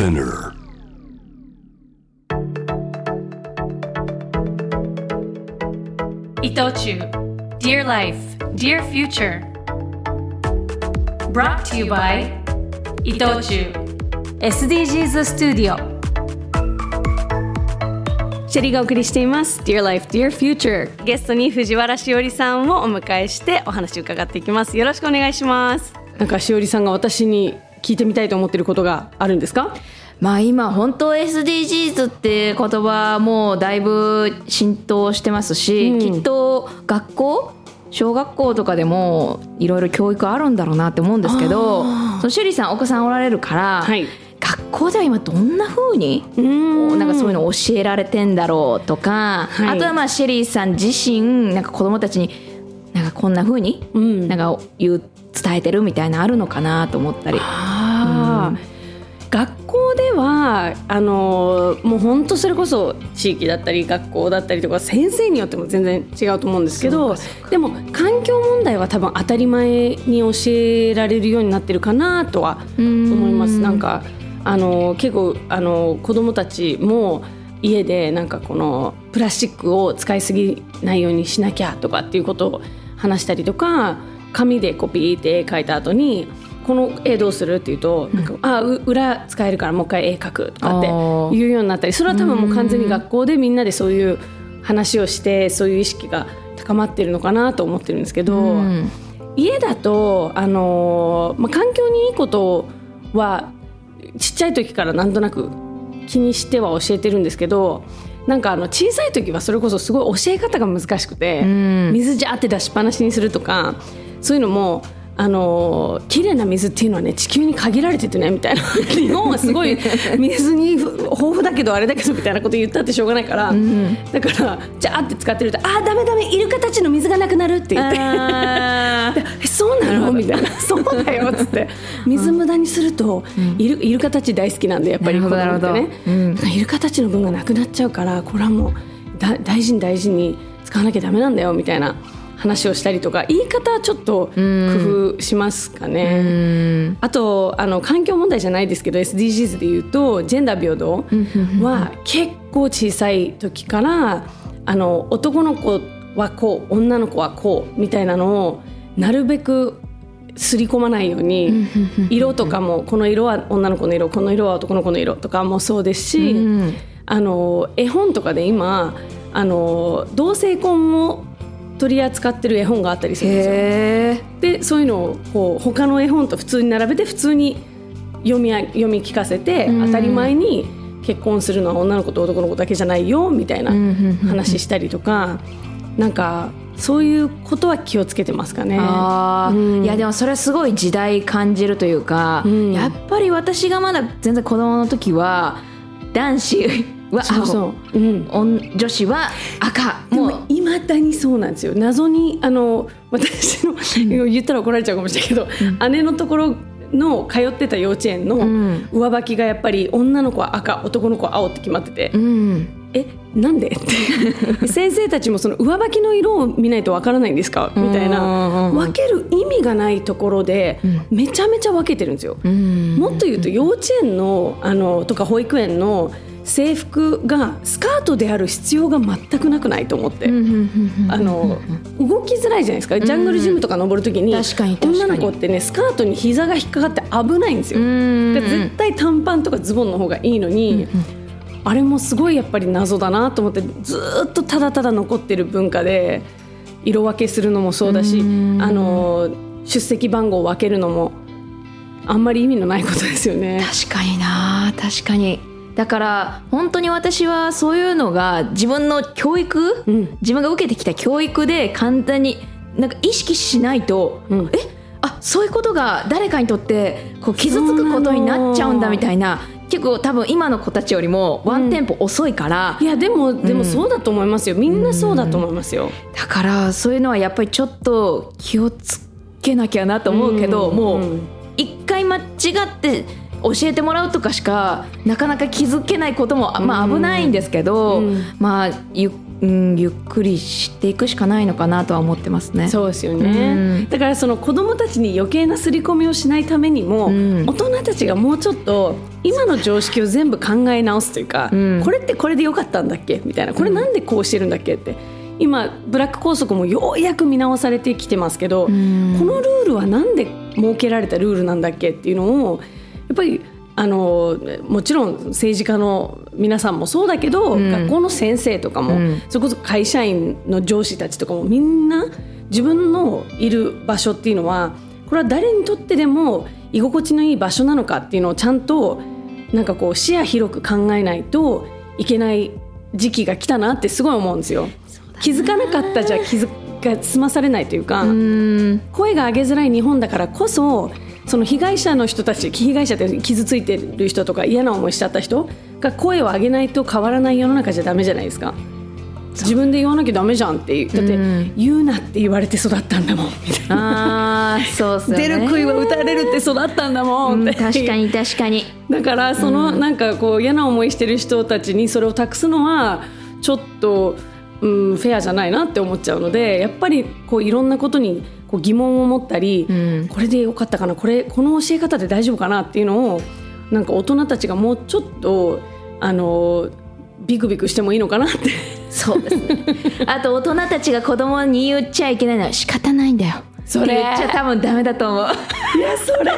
Spinner. 伊藤忠 Dear Life, Dear Future. Brought to you by 伊藤忠 SDGs スタジオシェリーがお送りしています。Dear Life, Dear Future. ゲストに藤原しおりさんをお迎えしてお話を伺っていきます。よろしくお願いします。なんかしおりさんが私に聞いてみたいと思っていることがあるんですか？まあ今本当 SDGs って言葉もうだいぶ浸透してますし、うん。きっと学校小学校とかでもいろいろ教育あるんだろうなって思うんですけどその趣里さんお子さんおられるから、はい。学校では今どんな風にうん。なんかそういうの教えられてんだろうとか、はい。あとはまあシェリーさん自身なんか子供たちになんかこんな風にうん。なんか言う伝えてるみたいなあるのかなと思ったり。学校ではあのもう本当それこそ地域だったり学校だったりとか先生によっても全然違うと思うんですけどでも環境問題は多分当たり前に教えられるようになってるかなとは思います。なんかあの結構あの子どもたちも家でなんかこのプラスチックを使いすぎないようにしなきゃとかっていうことを話したりとか紙でコピーって絵描いた後にこの絵どうするって言うと、なんかあう裏使えるからもう一回絵描くとかって言うようになったりそれは多分もう完全に学校でみんなでそういう話をしてそういう意識が高まってるのかなと思ってるんですけど、うん。家だと、あのーまあ、環境にいいことはちっちゃい時からなんとなく気にしては教えてるんですけどなんかあの小さい時はそれこそすごい教え方が難しくて、ん。水ジャーって出しっぱなしにするとかそういうのも。あのー綺麗な水っていうのはね地球に限られててねみたいな。日本はすごい水に豊富だけどあれだけどみたいなこと言ったってしょうがないから、だからジャーって使ってると「あーダメダメイルカたちの水がなくなる」って言って。そうなの？みたいな そうだよっつって。水無駄にすると、イルイルカたち大好きなんでやっぱり子供ってね、うん。イルカたちの分がなくなっちゃうからこれはもうだ大事に大事に使わなきゃダメなんだよみたいな話をしたりとか言い方はちょっと工夫しますかね。うん。あとあの環境問題じゃないですけど SDGs で言うとジェンダー平等は結構小さい時からあの男の子はこう女の子はこうみたいなのをなるべく刷り込まないように色とかもこの色は女の子の色この色は男の子の色とかもそうですし、うん。あの絵本とかで今あの同性婚を取り扱ってる絵本があったりするんですよ。でそういうのをこう他の絵本と普通に並べて普通に読みあ読み聞かせてうん。当たり前に結婚するのは女の子と男の子だけじゃないよみたいな話したりとかなんかそういうことは気をつけてますかね。うん。いやでもそれはすごい時代感じるというか、うん。やっぱり私がまだ全然子供の時は男子は青そう。そう、うん、女女子は赤。でもうもいまだにそうなんですよ。謎にあの私の言ったら怒られちゃうかもしれないけど、姉のところの通ってた幼稚園のん。上履きがやっぱり女の子は赤男の子は青って決まってて、うん。えなんで？っ て先生たちもその上履きの色を見ないとわからないんですか？みたいな。うん分ける意味がないところでめちゃめちゃ分けてるんですよ。うん。もっと言うと幼稚園のあのとか保育園の制服がスカートである必要が全くなくないと思って。あの動きづらいじゃないですか。ジャングルジムとか登るときに女の子ってねスカートに膝が引っかかって危ないんですよ。絶対短パンとかズボンの方がいいのに、あれもすごいやっぱり謎だなと思ってずーっとただただ残ってる文化で色分けするのもそうだし、うんあの出席番号を分けるのもあんまり意味のないことですよね。確かにな確かにだから本当に私はそういうのが自分の教育、うん。自分が受けてきた教育で簡単になんか意識しないと、うん。えあそういうことが誰かにとってこう傷つくことになっちゃうんだみたいな結構多分今の子たちよりもワンテンポ遅いから、いやでもでもそうだと思いますよ。みんなそうだと思いますよ。だからそういうのはやっぱりちょっと気をつけなきゃなと思うけど、うん。もう一回間違って教えてもらうとかしかなかなか気づけないことも、まあ、危ないんですけど、うん。まあゆっうん、ゆっくり知っていくしかないのかなとは思ってますね。そうですよね、うん。だからその子供たちに余計な刷り込みをしないためにも、うん。大人たちがもうちょっと今の常識を全部考え直すというか、うん。これってこれでよかったんだっけ？みたいな。これなんでこうしてるんだっけって。今ブラック校則もようやく見直されてきてますけど、うん。このルールはなんで設けられたルールなんだっけっていうのをやっぱりあのもちろん政治家の皆さんもそうだけど、うん。学校の先生とかも、うん。それこそ会社員の上司たちとかもみんな自分のいる場所っていうのはこれは誰にとってでも居心地のいい場所なのかっていうのをちゃんとなんかこう視野広く考えないといけない時期が来たなってすごい思うんですよ。気づかなかったじゃ気づが済まされないというか、うん。声が上げづらい日本だからこそその被害者の人たち被害者って傷ついてる人とか嫌な思いしちゃった人が声を上げないと変わらない世の中じゃダメじゃないですか。自分で言わなきゃダメじゃんってだってうん言うなって言われて育ったんだもん。みたいな、あーそうっすよね。出る杭は打たれるって育ったんだもんうん確かに確かに。だからそのなんかこう嫌な思いしてる人たちにそれを託すのはちょっと、うん、フェアじゃないなって思っちゃうのでやっぱりこういろんなことにこう疑問を持ったり、うんこれでよかったかなこれこの教え方で大丈夫かなっていうのをなんか大人たちがもうちょっとあのビクビクしてもいいのかなってそうですね。あと大人たちが子供に言っちゃいけないのは仕方ないんだよ。それ言っちゃ多分ダメだと思う。いやそれ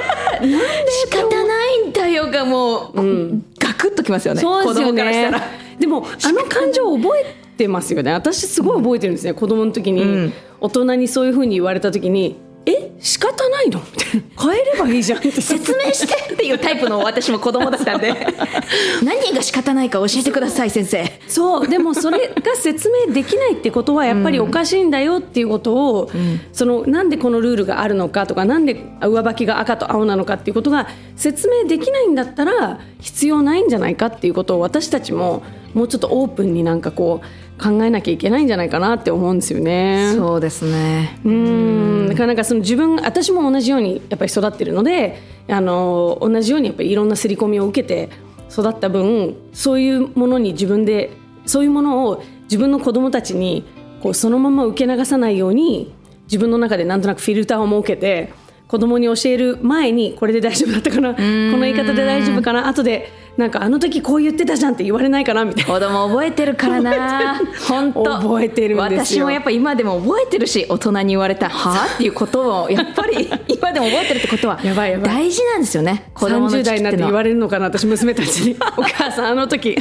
仕方ないんだよがもう、んガクッときますよね。そうですよ子供からしたねら。でもあの感情を覚えてますよね。私すごい覚えてるんですね子供の時に、うん。大人にそういうふうに言われた時に「え仕方ないの?」みたいな「変えればいいじゃん」って。説明してっていうタイプの私も子供だったんで。何が仕方ないか教えてください先生。そう。でもそれが説明できないってことはやっぱりおかしいんだよっていうことを、そのなんでこのルールがあるのかとかなんで上履きが赤と青なのかっていうことが説明できないんだったら必要ないんじゃないかっていうことを私たちももうちょっとオープンになんかこう考えなきゃいけないんじゃないかなって思うんですよね。そうですね。うん。だからなんかその自分私も同じようにやっぱり育ってるのであの同じようにやっぱりいろんな刷り込みを受けて育った分そういうものに自分でそういうものを自分の子供たちにこうそのまま受け流さないように自分の中でなんとなくフィルターを設けて子供に教える前にこれで大丈夫だったかなこの言い方で大丈夫かな後でなんかあの時こう言ってたじゃんって言われないかなみたいな。子供覚えてるからな。本当。覚えてる私もやっぱ今でも覚えてるし大人に言われたはあっていうことをやっぱり 今でも覚えてるってことは大事なんですよね。子供の30時期代になって言われるのかな私娘たちに。お母さんあの時。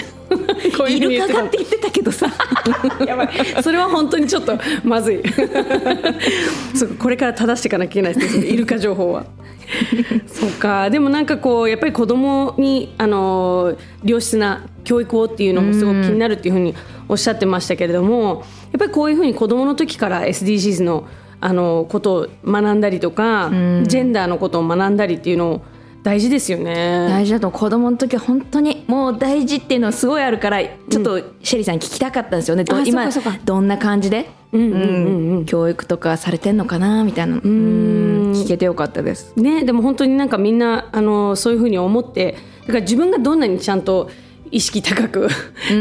こういうふうに言ってたイルカがって言ってたけどさ。やばい。それは本当にちょっとまずい。そうこれから正していかなきゃいけないですねイルカ情報は そうか。でもなんかこうやっぱり子供にあの良質な教育をっていうのもすごく気になるっていうふうにおっしゃってましたけれどもやっぱりこういうふうに子供の時から SDGs のあのことを学んだりとか、ジェンダーのことを学んだりっていうのを大事ですよね。大事だと子供の時は本当にもう大事っていうのはすごいあるからちょっとシェリーさんに聞きたかったんですよね、うかそうか。どんな感じで、うんうんうんうん。教育とかされてんのかな？みたいな。うん。聞けてよかったです。ね、でも本当になんかみんなあのそういうふうに思ってだから自分がどんなにちゃんと意識高く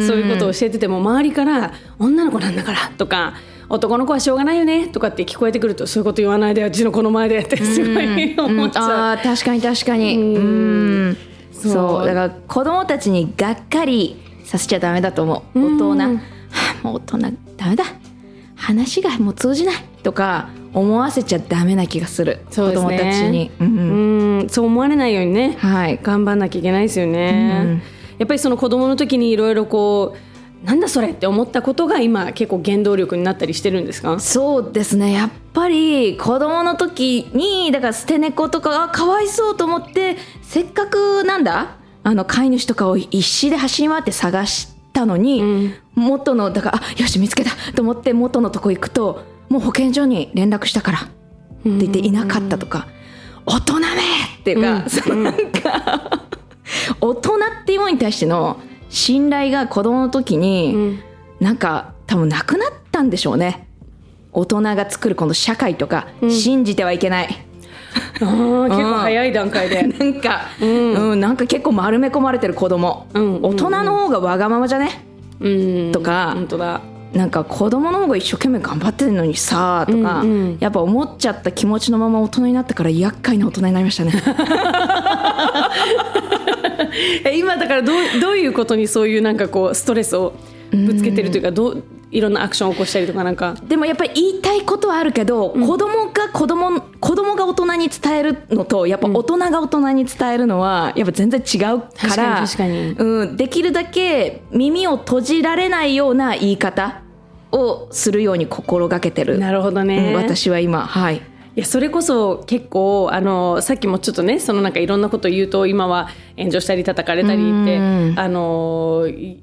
そういうことを教えてても周りから「女の子なんだから」とか「男の子はしょうがないよね」とかって聞こえてくるとそういうこと言わないでうちの子の前でってすごい思っちゃう。あー確かに確かに。うんそう。だから子供たちにがっかりさせちゃダメだと思う。大人、うんはあもう大人。ダメだ。話がもう通じないとか思わせちゃダメな気がする、そうね。子供たちに、うんうん。そう思われないようにね、はい。頑張んなきゃいけないですよね。うんやっぱりその子供の時にいろいろこうなんだそれって思ったことが今結構原動力になったりしてるんですか？そうですね。やっぱり子供の時にだから捨て猫とかがかわいそうと思ってせっかくなんだあの飼い主とかを必死で走り回って探したのに、うん。元のだからあよし見つけたと思って元のとこ行くともう保健所に連絡したからって言っていなかったとか、大人めっていうか、うん。そのなんか大人っていうものに対しての信頼が子供の時に、うん。なんか多分なくなったんでしょうね。大人が作るこの社会とか、信じてはいけない 結構早い段階で。なんか、うん。なんか結構丸め込まれてる子供、うん大人の方がわがままじゃね、うん。とか本当だ。なんか子供の方が一生懸命頑張ってるのにさとか、うんうん。やっぱ思っちゃった気持ちのまま大人になってから厄介な大人になりましたね。え今だからどうどういうことにそういうなんかこうストレスをぶつけてるというかどういろんなアクションを起こしたりとかなんか。でもやっぱり言いたいことはあるけど、子供が子供子供が大人に伝えるのとやっぱ大人が大人に伝えるのはやっぱ全然違うからうん、できるだけ耳を閉じられないような言い方をするように心がけてる。なるほどね、うん。私は今はいいやそれこそ結構あのさっきもちょっとねそのなんかいろんなこと言うと今は炎上したり叩かれたりってうん。あのい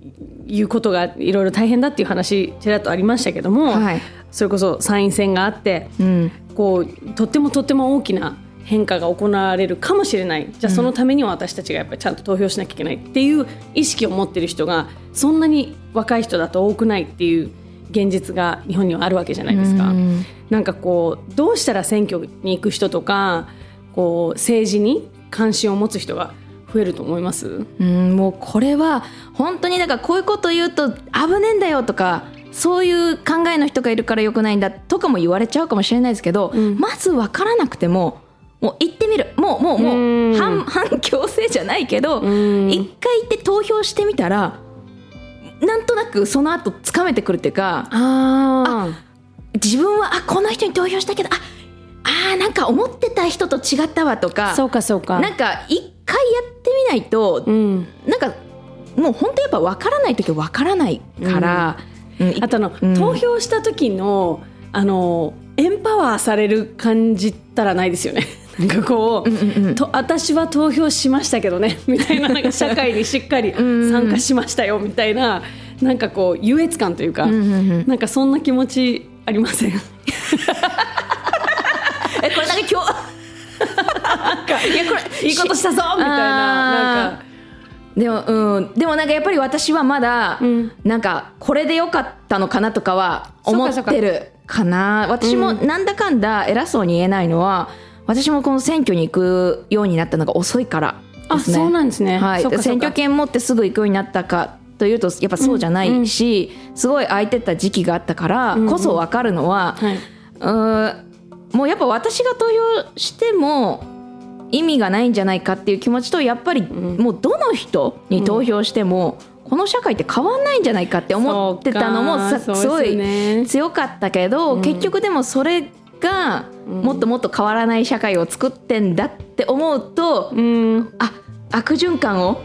いうことがいろいろ大変だっていう話ちらっとありましたけども、はい。それこそ参院選があってうん。こうとってもとっても大きな変化が行われるかもしれない。じゃあそのためには私たちがやっぱりちゃんと投票しなきゃいけないっていう意識を持ってる人がそんなに若い人だと多くないっていう現実が日本にはあるわけじゃないですか。うん。なんかこうどうしたら選挙に行く人とかこう政治に関心を持つ人が増えると思います？うんもうこれは本当にだからこういうこと言うと危ねえんだよとかそういう考えの人がいるからよくないんだとかも言われちゃうかもしれないですけど、うん。まず分からなくてももう行ってみる。もうもうもう反反強制じゃないけどうん。一回行って投票してみたらなんとなくその後つかめてくるっていうかあ自分はあこの人に投票したけどああーなんか思ってた人と違ったわとかそうかそうか。なんか一回やってみないとうん。なんかもう本当やっぱ分からない時は分からないから、うんいあとあの、うん。投票した時のあのエンパワーされる感じったらないですよねなんかこう、うんうんうん。と私は投票しましたけどね みたいななんか社会にしっかりん。参加しましたよみたいななんかこう優越感というか、うんうんうん。なんかそんな気持ちありません？えこれなんか今日 いやこれいいことしたぞみたいななんか。でもうん。でもなんかやっぱり私はまだ、うん。なんかこれでよかったのかなとかは思ってるかな。私もなんだかんだ偉そうに言えないのは、私もこの選挙に行くようになったのが遅いからあですね。そうなんですね。はい、選挙権持ってすぐ行くようになったかというとやっぱそうじゃないし、すごい空いてた時期があったからんうん。こそ分かるのは、はい。うーんもうやっぱ私が投票しても意味がないんじゃないかっていう気持ちとやっぱりもうどの人に投票しても、この社会って変わんないんじゃないかって思ってたのもすごい強かったけど、結局でもそれがもっともっと変わらない社会を作ってんだって思うと、うん。あ悪循環を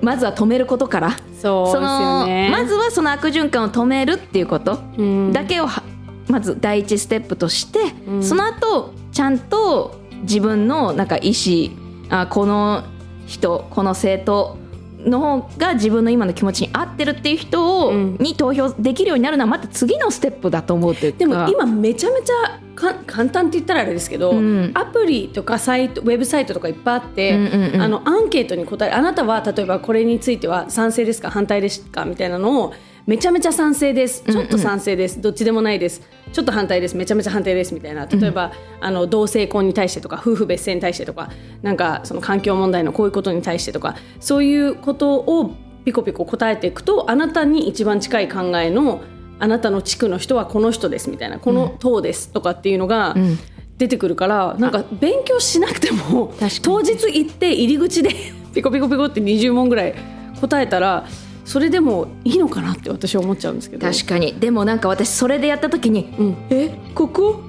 まずは止めることから。そうですよね。のまずはその悪循環を止めるっていうこと。うん。だけをはまず第一ステップとして、うん。その後ちゃんと自分のなんか意思あこの人この政党の方が自分の今の気持ちに合ってるっていう人を、うん。に投票できるようになるのはまた次のステップだと思うというか。でも今めちゃめちゃか簡単って言ったらあれですけど、うん。アプリとかサイトウェブサイトとかいっぱいあって、うんうんうん。あのアンケートに答える。あなたは例えばこれについては賛成ですか反対ですかみたいなのをめちゃめちゃ賛成です。ちょっと賛成です、どっちでもないです。ちょっと反対です。めちゃめちゃ反対です。みたいな。例えば、あの同性婚に対してとか夫婦別姓に対してとかなんかその環境問題のこういうことに対してとかそういうことをピコピコ答えていくとあなたに一番近い考えのあなたの地区の人はこの人です。みたいな。この党です。とかっていうのがん。出てくるから、なんか勉強しなくても当日行って入り口で ピコピコピコって20問ぐらい答えたらそれでもいいのかなって私は思っちゃうんですけど。確かに。でもなんか私それでやった時にうん「えここ?」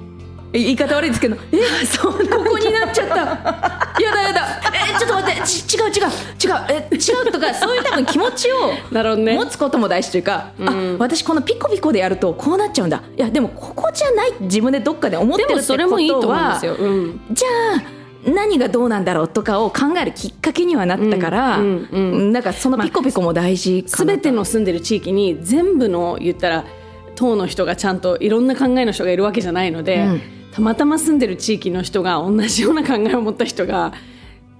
え言い方悪いですけど「え？そうここになっちゃった。やだやだ。えちょっと待って。ち違う違う。違う。え違う」とかそういう多分気持ちを なるほどね。持つことも大事というか、うん。あ私このピコピコでやるとこうなっちゃうんだ。いやでもここじゃない自分でどっかで思ってでもるってそれもいいとことは思うんですよ、うん、じゃあ何がどうなんだろうとかを考えるきっかけにはなったから、うんうんうんなんかそのピコピコも大事かな全ての住んでる地域に全部の言ったら党の人がちゃんといろんな考えの人がいるわけじゃないので、うん。たまたま住んでる地域の人が同じような考えを持った人が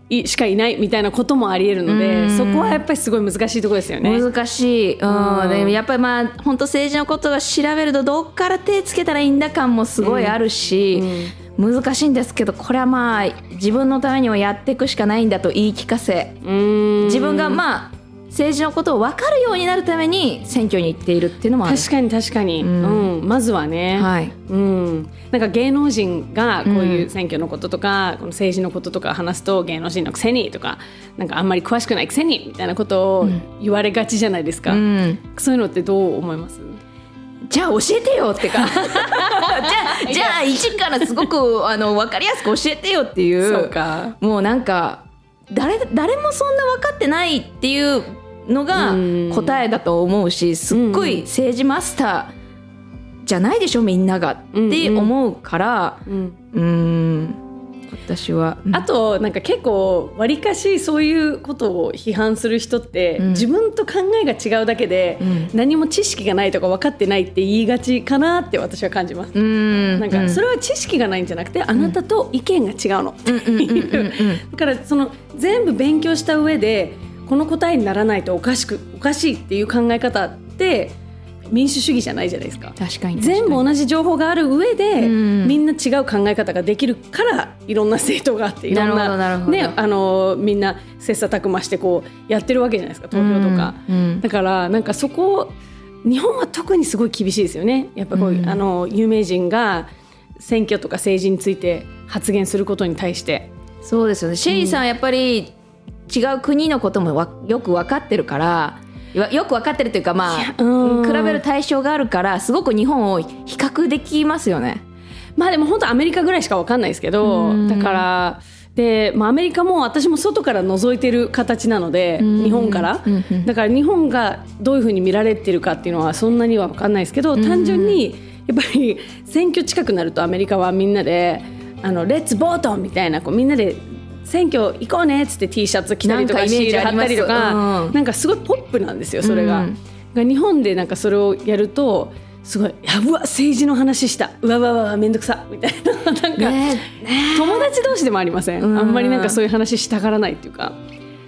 いしかいないみたいなこともありえるので、うん。そこはやっぱりすごい難しいところですよね。難しい、うん。うんでもやっぱりまあ本当政治のことが調べるとどっから手つけたらいいんだ感もすごいあるし、難しいんですけどこれはまあ自分のためにはやっていくしかないんだと言い聞かせうん。自分がまあ政治のことを分かるようになるために選挙に行っているっていうのもある。確かに確かに、ううん。んまずはね、はい。うん、なんか芸能人がこういう選挙のこととか、この政治のこととか話すと芸能人のくせにとかなんかあんまり詳しくないくせにみたいなことを言われがちじゃないですか、うん。そういうのってどう思います？じゃあ教えてよってか。じゃあじゃあ一からすごくあの分かりやすく教えてよっていうもうなんか誰誰もそんな分かってないっていうのがうん。答えだと思うしすっごい政治マスターじゃないでしょみんながって思うからうんうーん。私は。あとなんか結構わりかしそういうことを批判する人って、うん。自分と考えが違うだけで、うん。何も知識がないとか分かってないって言いがちかなって私は感じます。うん。なんかそれは知識がないんじゃなくて、あなたと意見が違うの。っていうだからその全部勉強した上でこの答えにならないとおかしくおかしいっていう考え方って民主主義じゃないじゃないですか。確かに。全部同じ情報がある上で、うん。みんな違う考え方ができるからいろんな政党があっていろんなねあのみんな切磋琢磨してこうやってるわけじゃないですか投票とか、うんうん。だからなんかそこ日本は特にすごい厳しいですよね。やっぱこういう、うん。あの有名人が選挙とか政治について発言することに対して。そうですよね。シェリーさんはやっぱり違う国のこともわよく分かってるからよよく分かってるというかまあうん。比べる対象があるからすごく日本を比較できますよね。まあでも本当アメリカぐらいしかわかんないですけど、うん。だからで、まあ、アメリカも私も外から覗いてる形なので、うん。日本から、うんうんだから日本がどういうふうに見られてるかっていうのはそんなには分かんないですけど、単純にやっぱり選挙近くなるとアメリカはみんなで「あのレッツボート!」みたいなこうみんなで選挙行こうねっつって T シャツ着たりとかシール貼ったりとか、うん。なんかすごいポップなんですよそれが。うん。が日本でなんかそれをやるとすごい「やうわ政治の話した。うわうわうわめんどくさ」みたいな。なんか、ね友達同士でもありません、うん。あんまりなんかそういう話したがらないっていうか、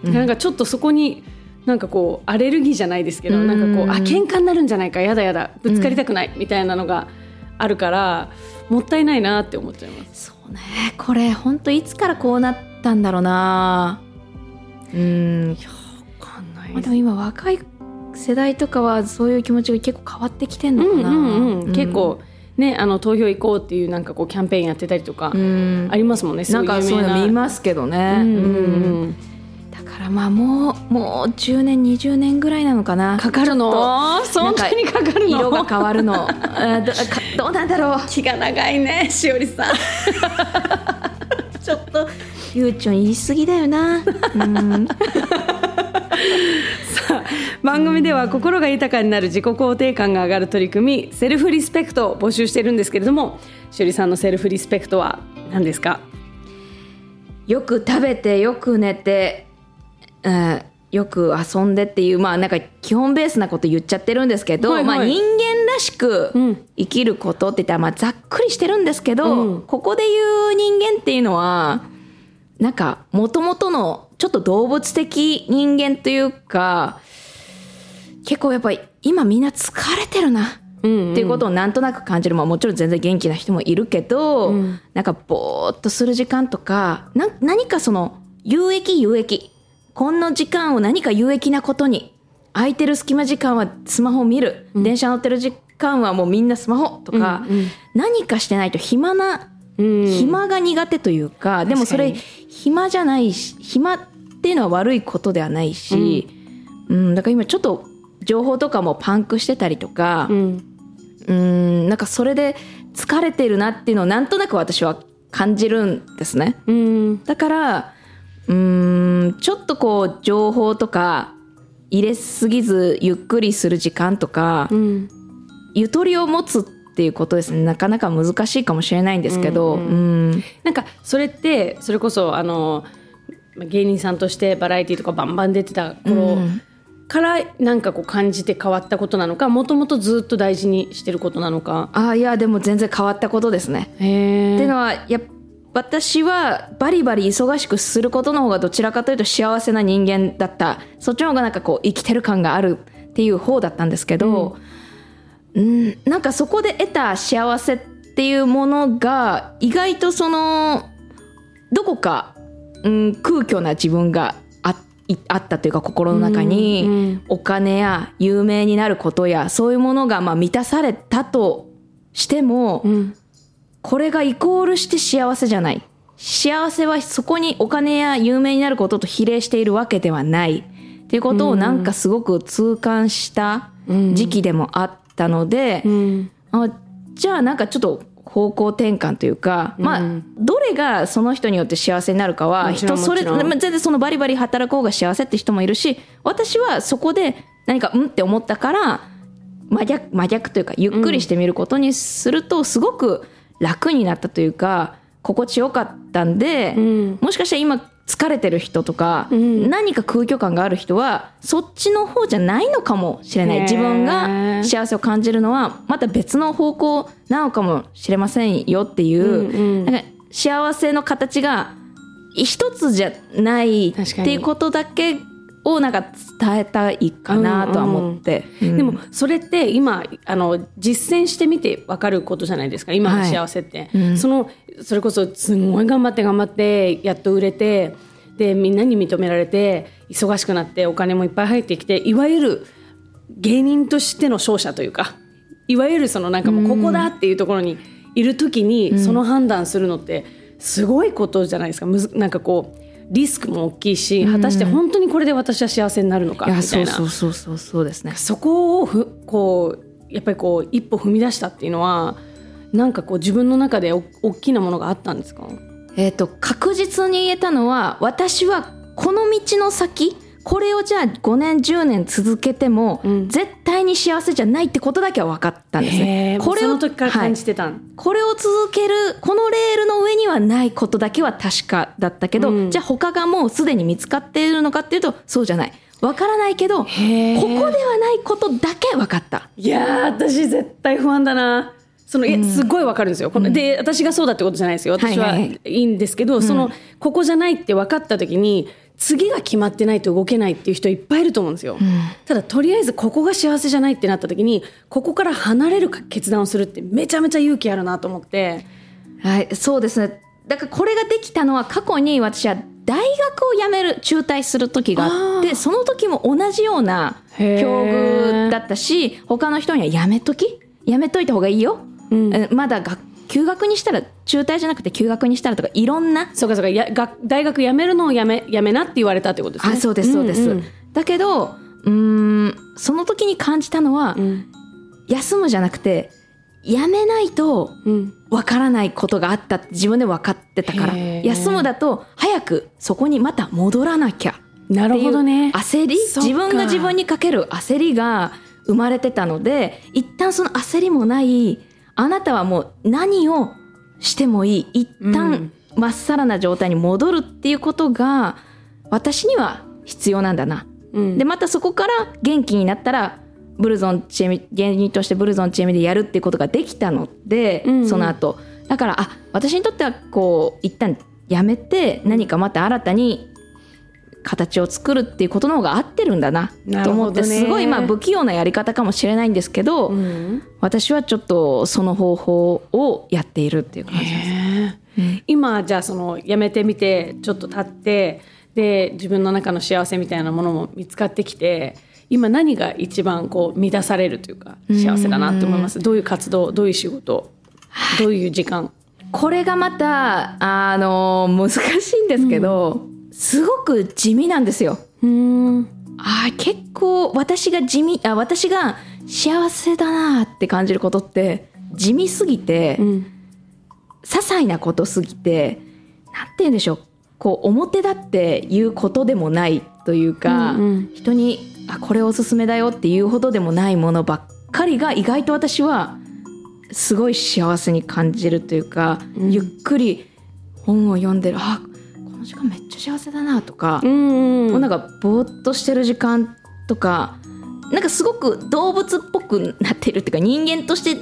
なんかちょっとそこになんかこうアレルギーじゃないですけど、うん。なんかこうあ喧嘩になるんじゃないかやだやだぶつかりたくないみたいなのがあるから、もったいないなって思っちゃいます。そうね。これ本当いつからこうなったんだろうな。うん。わかんないまあでも今若い世代とかはそういう気持ちが結構変わってきてんのうんかな、うんうん、結構ねあの投票行こうっていうなんかこうキャンペーンやってたりとかうん。ありますもんね。な。んかそういうの見ますけどね、うんうんうん。うんだからまあもうもう10年20年ぐらいなのかな。かかるの？そんなにかかるの？色が変わるの。あ どかどうなんだろう。気が長いねしおりさんちょっとゆうちょん言い過ぎだよな。うん。番組では心が豊かになる自己肯定感が上がる取り組みセルフリスペクトを募集してるんですけれどもしおりさんのセルフリスペクトは何ですか？よく食べてよく寝て、うん、よく遊んでっていうまあなんか基本ベースなこと言っちゃってるんですけど、はいはい。まあ、人間らしくうん。生きることって言ったらまあざっくりしてるんですけど、うん。ここで言う人間っていうのはなんかもともとのちょっと動物的人間というか結構やっぱり今みんな疲れてるな。うんっていうことをなんとなく感じる、まあ、もちろん全然元気な人もいるけど、うん。なんかぼーっとする時間とかな何かその有益有益。こんな時間を何か有益なことに空いてる隙間時間はスマホを見る、電車乗ってる時間はもうみんなスマホとか、うんうん何かしてないと暇なうん。暇が苦手というか、でもそれ暇じゃないし暇っていうのは悪いことではないし、うん。だから今ちょっと情報とかもパンクしてたりとか、うん。うんなんかそれで疲れてるなっていうのをなんとなく私は感じるんですね。うん。だからうーんちょっとこう情報とか入れすぎずゆっくりする時間とか、うん。ゆとりを持つっていうことですね。なかなか難しいかもしれないんですけど、ううんん。なんかそれってそれこそあのまあ芸人さんとしてバラエティとかバンバン出てた頃うん。からなんかこう感じて変わったことなのかもともとずっと大事にしてることなのか。あいやでも全然変わったことですね。へっていうのはやっ私はバリバリ忙しくすることの方がどちらかというと幸せな人間だった。そっちの方がなんかこう生きてる感があるっていう方だったんですけど、うん、なんかそこで得た幸せっていうものが意外とそのどこか、うん、空虚な自分があっいあったというか心の中に、うんうん。お金や有名になることやそういうものがまあ満たされたとしても、うんこれがイコールして幸せじゃない。幸せはそこにお金や有名になることと比例しているわけではない。っていうことをなんかすごく痛感した時期でもあったので、うん。あじゃあなんかちょっと方向転換というか、まあどれがその人によって幸せになるかは人それ全然そのバリバリ働く方が幸せって人もいるし私はそこで何かうんって思ったから真逆真逆というかゆっくりしてみることにするとすごく楽になったというか心地よかったんで、ん。もしかしたら今疲れてる人とか、ん。何か空虚感がある人はそっちの方じゃないのかもしれない。自分が幸せを感じるのはまた別の方向なのかもしれませんよっていう、うんうん。なんか幸せの形が一つじゃないっていうことだけをなんか伝えたいかなとは思って、うんでもそれって今あの実践してみて分かることじゃないですか。今の幸せって、うん。そのそれこそすんごい頑張って頑張ってやっと売れてでみんなに認められて忙しくなってお金もいっぱい入ってきていわゆる芸人としての勝者というかいわゆるそのなんかもうここだっていうところにいる時にその判断するのってすごいことじゃないですか。むずなんかこうリスクも大きいし果たして本当にこれで私は幸せになるのかみたいな。そうそうそうそうそうですね。そこをふこうやっぱりこう一歩踏み出したっていうのはなんかこう自分の中でお大きなものがあったんですか？えっ、と確実に言えたのは私はこの道の先これをじゃあ5年10年続けても、うん。絶対に幸せじゃないってことだけは分かったんですへね。えこれをその時からはい感じてたん、これを続けるこのレールの上にはないことだけは確かだったけど、うん。じゃあ他がもうすでに見つかっているのかっていうとそうじゃない。分からないけどここではないことだけ分かった。いやー私絶対不安だな。そのいやすごいわかるんですよ、こので私がそうだってことじゃないですよ。私ははいはい。いいんですけど、そのここじゃないって分かった時に次が決まってないと動けないっていう人いっぱいいると思うんですよ、ただとりあえずここが幸せじゃないってなった時にここから離れる決断をするってめちゃめちゃ勇気あるなと思って。はい、そうですね。だからこれができたのは過去に私は大学を辞める中退する時があってその時も同じような境遇だったし他の人にはやめとき？やめといた方がいいよ、うん。えまだ学休学にしたら中退じゃなくて休学にしたらとかいろんなそうかそうか。やが大学辞めるのをやめやめなって言われたってことですね。あそうですそうです、んん。だけどうーんその時に感じたのは、うん。休むじゃなくてやめないとうん。わからないことがあったって自分で分かってたからへー。休むだと早くそこにまた戻らなきゃなるほどね。焦り自分が自分にかける焦りが生まれてたので一旦その焦りもないあなたはもう何をしてもいい。一旦まっさらな状態に戻るっていうことが私には必要なんだな。うん。でまたそこから元気になったらブルゾンチーム芸人としてブルゾンチームでやるっていうことができたので、うんうん。その後。だからあ私にとってはこう一旦やめて何かまた新たに形を作るっていうことの方が合ってるんだななと思ってねすごいまあ不器用なやり方かもしれないんですけど、うん。私はちょっとその方法をやっているっていう感じです。へえ今じゃあその辞めてみてちょっと経ってで自分の中の幸せみたいなものも見つかってきて今何が一番こう満たされるというか幸せだなって思います？どういう活動どういう仕事どういう時間？これがまたあの難しいんですけど、すごく地味なんですよ。うん。あー結構私が地味あ私が幸せだなって感じることって地味すぎて、うん。些細なことすぎてなんて言うんでしょう。こう表だって言うことでもないというか、うんうん。人にあこれおすすめだよっていうほどでもないものばっかりが意外と私はすごい幸せに感じるというか、うん。ゆっくり本を読んでる。あこの時間めっちゃ幸せだなとか、うんもうなんかぼーっとしてる時間とかなんかすごく動物っぽくなってるっていうか人間として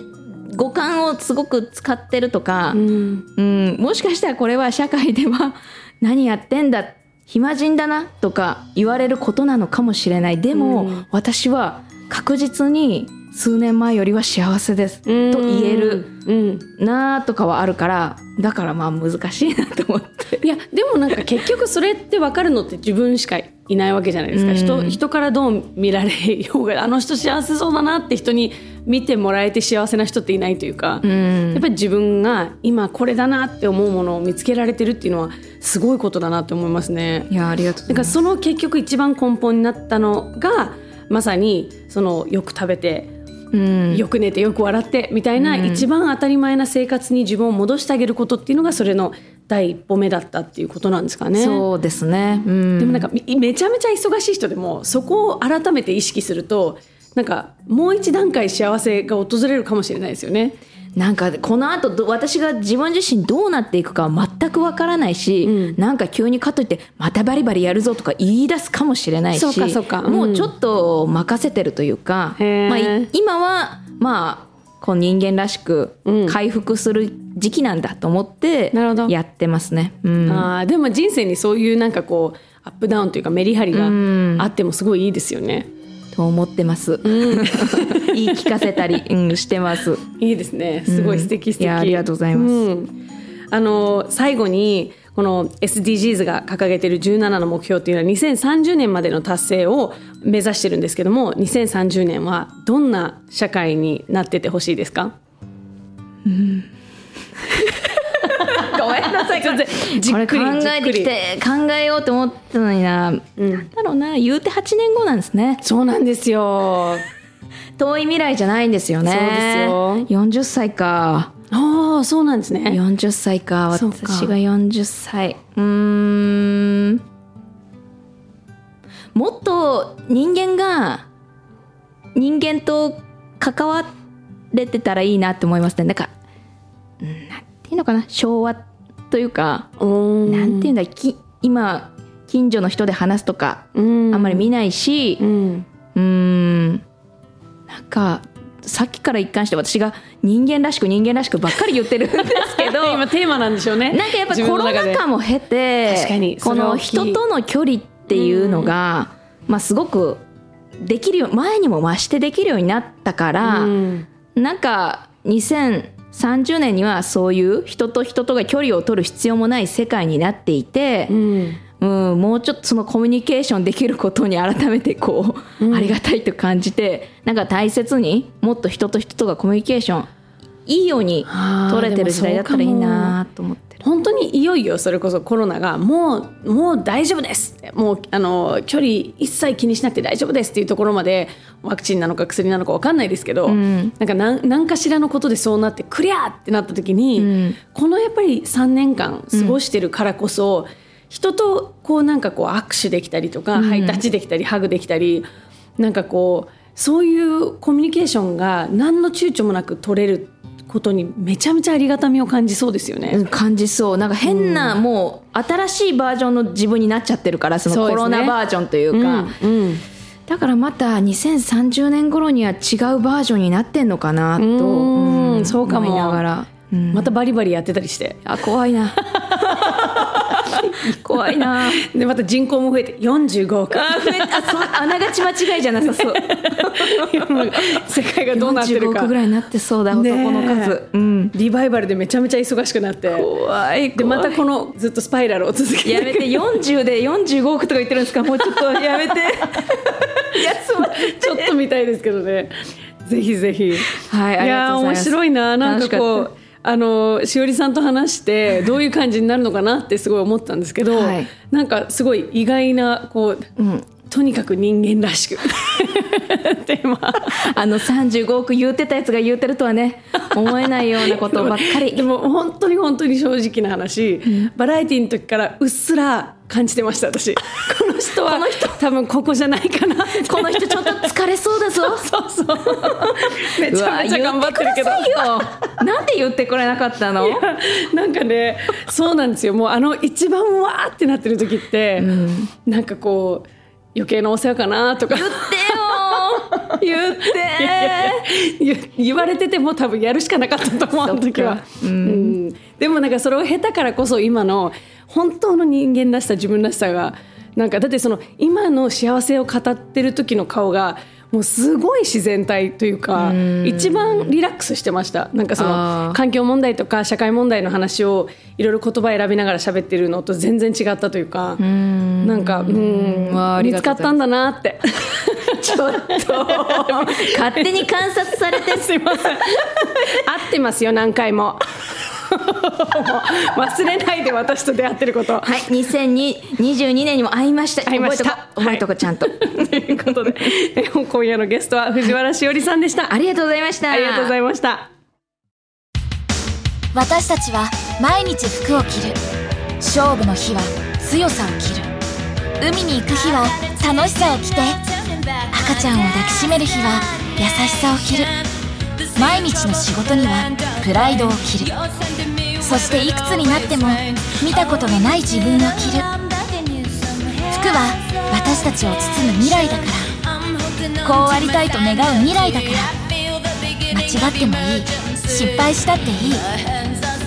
五感をすごく使ってるとか、うん。うん、もしかしたらこれは社会では何やってんだ暇人だなとか言われることなのかもしれない。でも、うん。私は確実に数年前よりは幸せです、と言える。うん。なとかはあるからだからまあ難しいなと思って。いやでもなんか結局それって分かるのって自分しかいないわけじゃないですか、うん。人人からどう見られようがあの人幸せそうだなって人に見てもらえて幸せな人っていないというか、うん。やっぱり自分が今これだなって思うものを見つけられてるっていうのはすごいことだなって思いますね。いやありがとうだかその結局一番根本になったのがまさにそのよく食べてうんよく寝てよく笑ってみたいな、うん一番当たり前な生活に自分を戻してあげることっていうのがそれの第一歩目だったっていうことなんですかね。そうですね、うん、でもなんかみめちゃめちゃ忙しい人でもそこを改めて意識するとなんかもう一段階幸せが訪れるかもしれないですよね。なんかこの後ど私が自分自身どうなっていくかは全くわからないし、うん。なんか急にかといってまたバリバリやるぞとか言い出すかもしれないしそうかそうか。うん。もうちょっと任せてるというか、まあ、い今はまあこう人間らしくうん。回復する時期なんだと思ってやってますね。うん。あーでも人生にそういうなんかこうアップダウンというかメリハリがうん。あってもすごいいいですよね。と思ってます。言い聞かせたり、うん、してます。いいですね。すごい素敵素敵。いやありがとうございますうんあの最後にこの SDGs が掲げている17の目標っていうのは2030年までの達成を目指してるんですけども2030年はどんな社会になっててほしいですか？ごめんなさい。ちょっとじっくりえてきて考えようと思ったのにな、なんだろうな言うて8年後なんですねそうなんですよ。遠い未来じゃないんですよね。そうです40歳か。ああそうなんですね。40歳か。私が40歳。うーん。もっと人間が人間と関われてたらいいなって思いますね。なんかうんなんていうのかな。昭和というかなんていうんだき今近所の人で話すとかうん。あんまり見ないしうん。うーんなんかさっきから一貫して私が人間らしく人間らしくばっかり言ってるんですけど 今テーマなんでしょうね。なんかやっぱコロナ禍も経てこの人との距離っていうのが、まあすごくできるよ前にも増してできるようになったから、うん。なんか2030年にはそういう人と人とが距離を取る必要もない世界になっていてう、んうん、もうちょっとそのコミュニケーションできることに改めてこう、ありがたいと感じてなんか大切にもっと人と人とがコミュニケーションいいように取れてる時代だったらいいなと思ってる。本当にいよいよそれこそコロナがもうもう大丈夫です。もうあの距離一切気にしなくて大丈夫ですっていうところまでワクチンなのか薬なのか分かんないですけど、ん。なんか何何かしらのことでそうなってクリアーってなった時に、ん。このやっぱり3年間過ごしてるからこそ、人とこうなんかこう握手できたりとか、ハイタッチできたりハグできたりなんかこうそういうコミュニケーションが何の躊躇もなく取れることにめちゃめちゃありがたみを感じそうですよね。うん感じそう。なんか変な、もう新しいバージョンの自分になっちゃってるからそのコロナバージョンというか。うんうん。だからまた2030年頃には違うバージョンになってんのかなと、うんそうかも。ながら、うん。またバリバリやってたりして。あ怖いな 怖いな。でまた人口も増えて45億。あ増えあそうあながち間違いじゃなさそう。世界がどうなって45るか。億ぐらいになってそうだ男の数、うん、リバイバルでめちゃめちゃ忙しくなって。怖いでまたこのずっとスパイラルを続けてやめて40で45億とか言ってるんですか？もうちょっとやめて。ちょっと見たいですけどね。ぜひぜひ。はいありがやー面とうございます。白いな。なんかこうあのしおりさんと話してどういう感じになるのかなってすごい思ったんですけど、はい。なんかすごい意外なこう、うんとにかく人間らしく。テーマあの35億言うてたやつが言うてるとはね思えないようなことばっかり。でも本当に本当に正直な話、バラエティの時からうっすら感じてました私。この人は。多分ここじゃないかなこの人ちょっと疲れそうだぞ。そうそう。めちゃめちゃ頑張ってるけど。なんで言ってくれなかったの？なんかねそうなんですよ。もうあの一番わーってなってる時って、なんかこう余計なお世話かなとか。言ってよ言って。いやいや言言われてても多分やるしかなかったと思うあの時はでもなんかそれを経たからこそ今の本当の人間らしさ自分らしさがなんかだってその今の幸せを語ってる時の顔がもうすごい自然体というか一番リラックスしてました。なんかその環境問題とか社会問題の話をいろいろ言葉選びながら喋ってるのと全然違ったというかなんかうん見つかったんだなって。ちょっと。勝手に観察されて。すいません。合ってますよ何回も。忘れないで私と出会ってること。はい2022年にも会いました。会いました覚えとこ、はい、ちゃんとということで今夜のゲストは藤原しおりさんでした。ありがとうございました。ありがとうございました。私たちは毎日服を着る。勝負の日は強さを着る。海に行く日は楽しさを着て赤ちゃんを抱きしめる日は優しさを着る。毎日の仕事にはプライドを着る。そしていくつになっても見たことのない自分を着る服は私たちを包む未来だから。こうありたいと願う未来だから。間違ってもいい。失敗したっていい。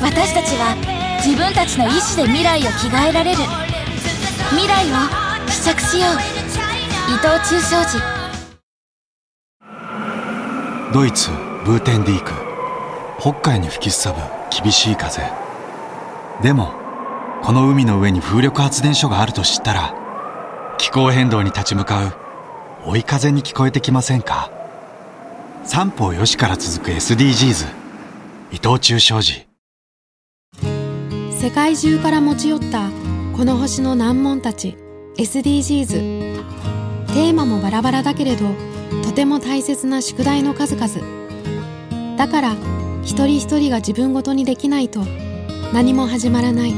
私たちは自分たちの意志で未来を着替えられる。未来を試着しよう。伊藤忠商事。ドイツブーテンディーク。北海に吹きすさぶ厳しい風。でもこの海の上に風力発電所があると知ったら気候変動に立ち向かう追い風に聞こえてきませんか？三方よしから続く SDGs 伊藤忠商事。世界中から持ち寄ったこの星の難問たち。SDGs テーマもバラバラだけれどとても大切な宿題の数々。だから一人一人が自分ごとにできないと何も始まらない。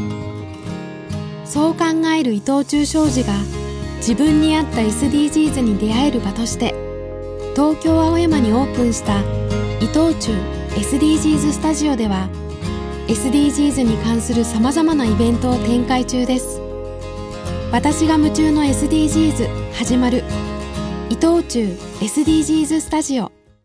そう考える伊藤忠商事が自分に合った SDGs に出会える場として東京青山にオープンした伊藤忠 SDGs スタジオでは SDGs に関するさまざまなイベントを展開中です。私が夢中の SDGs 始まる伊藤忠 SDGs スタジオ。